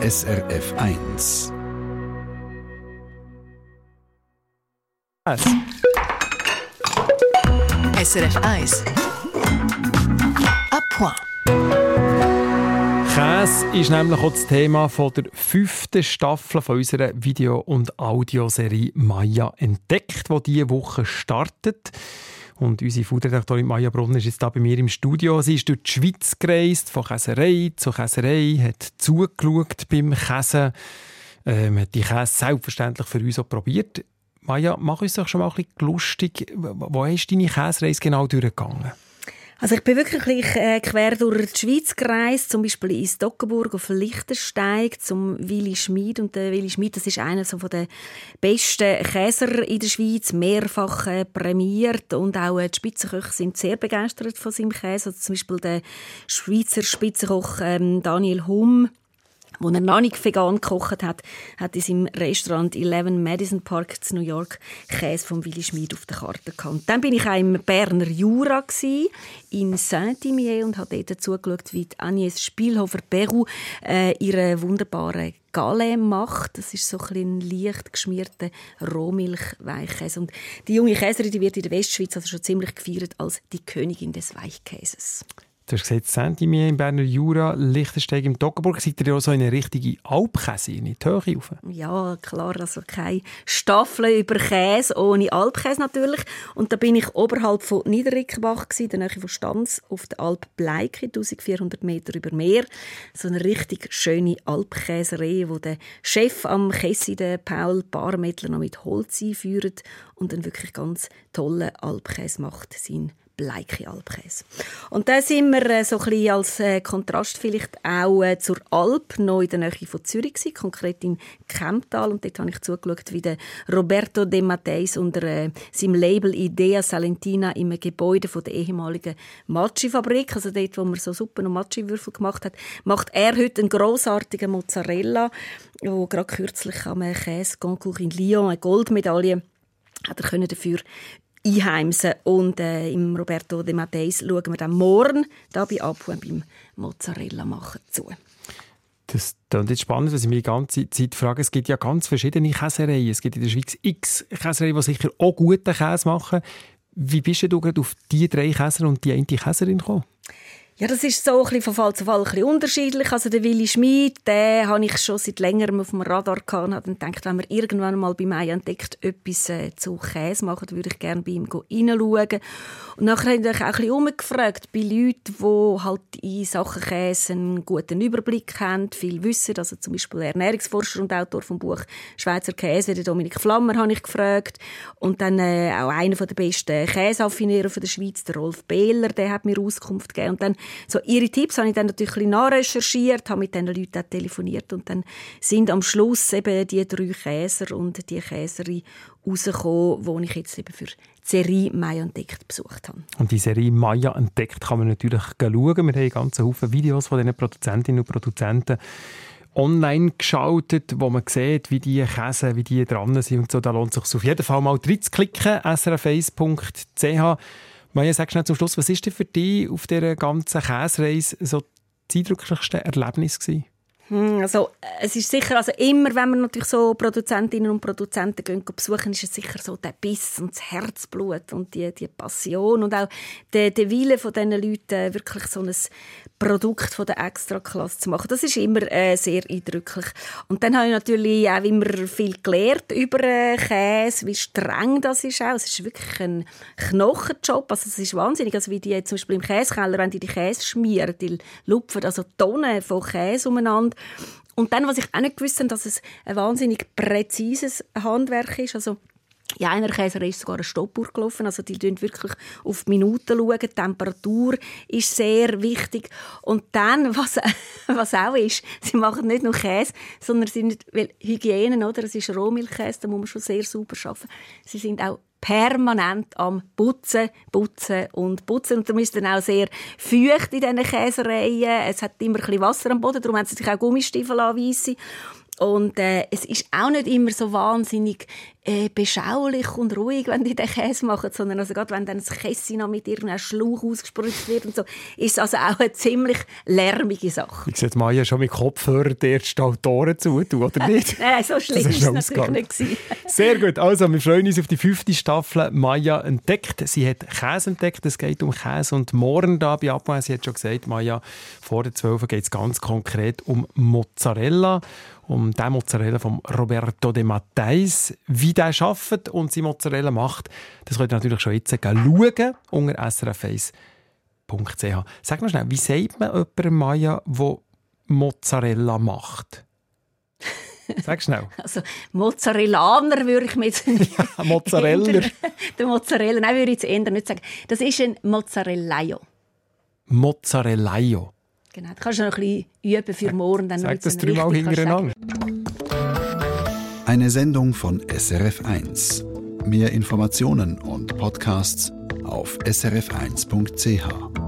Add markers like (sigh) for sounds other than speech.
SRF 1. SRF 1. A point. Käse ist nämlich auch das Thema von der fünften Staffel von unserer Video- und Audioserie Maya entdeckt, die diese Woche startet. Und unsere Foodredaktorin Maya Brunner ist jetzt hier bei mir im Studio. Sie ist durch die Schweiz gereist, von Käserei zu Käserei, hat zugeschaut beim Käse, ähm, hat die Käse selbstverständlich für uns auch probiert. Maja, mach uns doch schon mal ein bisschen lustig. Wo ist deine Käsereise genau durchgegangen? Also ich bin wirklich äh, quer durch die Schweiz gereist, zum Beispiel in Stockenburg auf Lichtensteig zum Willi Schmid. Und der Willi Schmid, das ist einer so von der besten Käser in der Schweiz, mehrfach äh, prämiert. Und auch äh, die Spitzenköche sind sehr begeistert von seinem Käse. Also zum Beispiel der Schweizer Spitzenkoch ähm, Daniel Humm wo er noch nicht vegan gekocht hat, hat in seinem Restaurant 11 Madison Park in New York Käse von Willy Schmid auf der Karte gehabt. Dann bin ich auch im Berner Jura in Saint-Imier und habe dort zugeschaut, wie Agnès Spielhofer-Peru äh, ihre wunderbare Galle macht. Das ist so ein leicht geschmierter Rohmilchweichkäse. Und die junge Käserin die wird in der Westschweiz also schon ziemlich gefeiert als die Königin des Weichkäses. Du hast gesagt, Sentimier im Berner Jura, Lichtensteig im Toggenburg. Seid ihr ja so eine richtige Alpkäse, in die Höhe rauf? Ja, klar. Also keine Staffel über Käse, ohne Alpkäse natürlich. Und da bin ich oberhalb von Niederrickenbach, in der Nähe von Stanz, auf der Alp Bleike, 1400 Meter über Meer. So eine richtig schöne Alpkäserei, wo der Chef am Kessi, der Paul Barmettler, noch mit Holz einführt und einen wirklich ganz tollen Alpkäse macht. Sein Bleike Alpkäse. Und da sind wir äh, so ein bisschen als äh, Kontrast vielleicht auch äh, zur Alp, noch in der Nähe von Zürich gewesen, konkret im Kemptal. Und dort habe ich zugeschaut, wie der Roberto De Matteis unter äh, seinem Label Idea Salentina im Gebäude von der ehemaligen Matschi-Fabrik, also dort, wo man so Suppen und Matschi-Würfel gemacht hat, macht er heute einen grossartigen Mozzarella, wo gerade kürzlich am Käse-Concours in Lyon eine Goldmedaille hat er dafür einheimsen. Und äh, im Roberto De Matteis schauen wir dann morgen da bei Apu beim Mozzarella machen zu. Das klingt jetzt spannend, weil ich mich die ganze Zeit frage. Es gibt ja ganz verschiedene Käsereien. Es gibt in der Schweiz x Käsereien, die sicher auch guten Käse machen. Wie bist du gerade auf die drei Käser und die eine Käserin gekommen? Ja, das ist so ein bisschen von Fall zu Fall ein bisschen unterschiedlich. Also der Willi Schmid, den habe ich schon seit längerem auf dem Radar gehabt und habe gedacht, wenn wir irgendwann mal bei mir entdeckt etwas äh, zu Käse machen, würde ich gerne bei ihm reinschauen. Und nachher habe ich auch ein bisschen umgefragt bei Leuten, die halt in Sachen Käse einen guten Überblick haben, viel wissen. Also zum Beispiel Ernährungsforscher und Autor vom Buch «Schweizer Käse», den Dominik Flammer, habe ich gefragt. Und dann äh, auch einer der besten Käseaffinierer der Schweiz, der Rolf Behler, der hat mir Auskunft gegeben. Und dann so ihre Tipps habe ich dann natürlich ein bisschen nachrecherchiert, habe mit diesen Leuten auch telefoniert und dann sind am Schluss eben die drei Käser und die Käserin rausgekommen, die ich jetzt eben für die Serie Maya entdeckt besucht habe. Und die Serie Maya entdeckt kann man natürlich schauen. Wir haben ganze Haufen Videos von diesen Produzentinnen und Produzenten online geschaltet, wo man sieht, wie die Käse, wie die dran sind und so. Da lohnt es sich auf jeden Fall mal reinzuklicken, srf1.ch. Maja, sag schnell zum Schluss, was ist denn für dich auf dieser ganzen Käsereise so das eindrücklichste Erlebnis gewesen? Hm, also, es ist sicher, also immer, wenn man natürlich so Produzentinnen und Produzenten gehen, besuchen, ist es sicher so der Biss und das Herzblut und die, die Passion und auch der, der Wille von diesen Leuten, wirklich so ein Produkt von der Extraklasse zu machen. Das ist immer äh, sehr eindrücklich. Und dann habe ich natürlich auch immer viel gelernt über äh, Käse, wie streng das ist auch. Es ist wirklich ein Knochenjob. Also es ist wahnsinnig. Also wie die zum Beispiel im Käsekeller, wenn die die Käse schmieren, die lupfen also Tonnen von Käse umeinander. Und dann, was ich auch nicht gewusst habe, dass es ein wahnsinnig präzises Handwerk ist. Also in einer Käserei ist sogar eine Stoppuhr gelaufen. Also die schauen wirklich auf die Minuten. Schauen. Die Temperatur ist sehr wichtig. Und dann, (laughs) was, was auch ist, sie machen nicht nur Käse, sondern sie sind, weil Hygiene, oder? Es ist Rohmilchkäse, da muss man schon sehr sauber arbeiten. Sie sind auch permanent am Putzen, Putzen und Putzen. Und darum ist dann auch sehr feucht in diesen Käsereien. Es hat immer ein bisschen Wasser am Boden, darum haben sie sich auch Gummistiefel anweisen. Und äh, es ist auch nicht immer so wahnsinnig äh, beschaulich und ruhig, wenn die den Käse machen, sondern also gerade wenn dann das Käse noch mit irgendeinem Schlauch ausgespritzt wird und so, ist es also auch eine ziemlich lärmige Sache. Ich sehe Maya schon mit Kopfhörer die ersten Autoren zu, oder nicht? (laughs) Nein, so schlimm ist es natürlich nicht gewesen. (laughs) Sehr gut, also wir freuen uns auf die fünfte Staffel Maya entdeckt. Sie hat Käse entdeckt, es geht um Käse und morgen da bei Abwehr, sie hat schon gesagt, Maya, vor der 12 geht es ganz konkret um Mozzarella um den Mozzarella von Roberto de Matteis. Wie der arbeitet und seine Mozzarella macht, das könnt ihr natürlich schon jetzt schauen unter srf1.ch. Sag mal schnell, wie sagt man jemandem Maya, der Mozzarella macht? Sag schnell. (laughs) Also Mozzarellaner würde ich mir jetzt nicht... (laughs) Ja, Mozzarella. (laughs) Der Mozzarella, nein, würde ich jetzt eher nicht sagen. Das ist ein Mozzarellaio. Mozzarellaio. Genau, da kannst du noch ein bisschen üben für morgen. Dann Sag das dreimal hintereinander. Eine Sendung von SRF1. Mehr Informationen und Podcasts auf srf1.ch.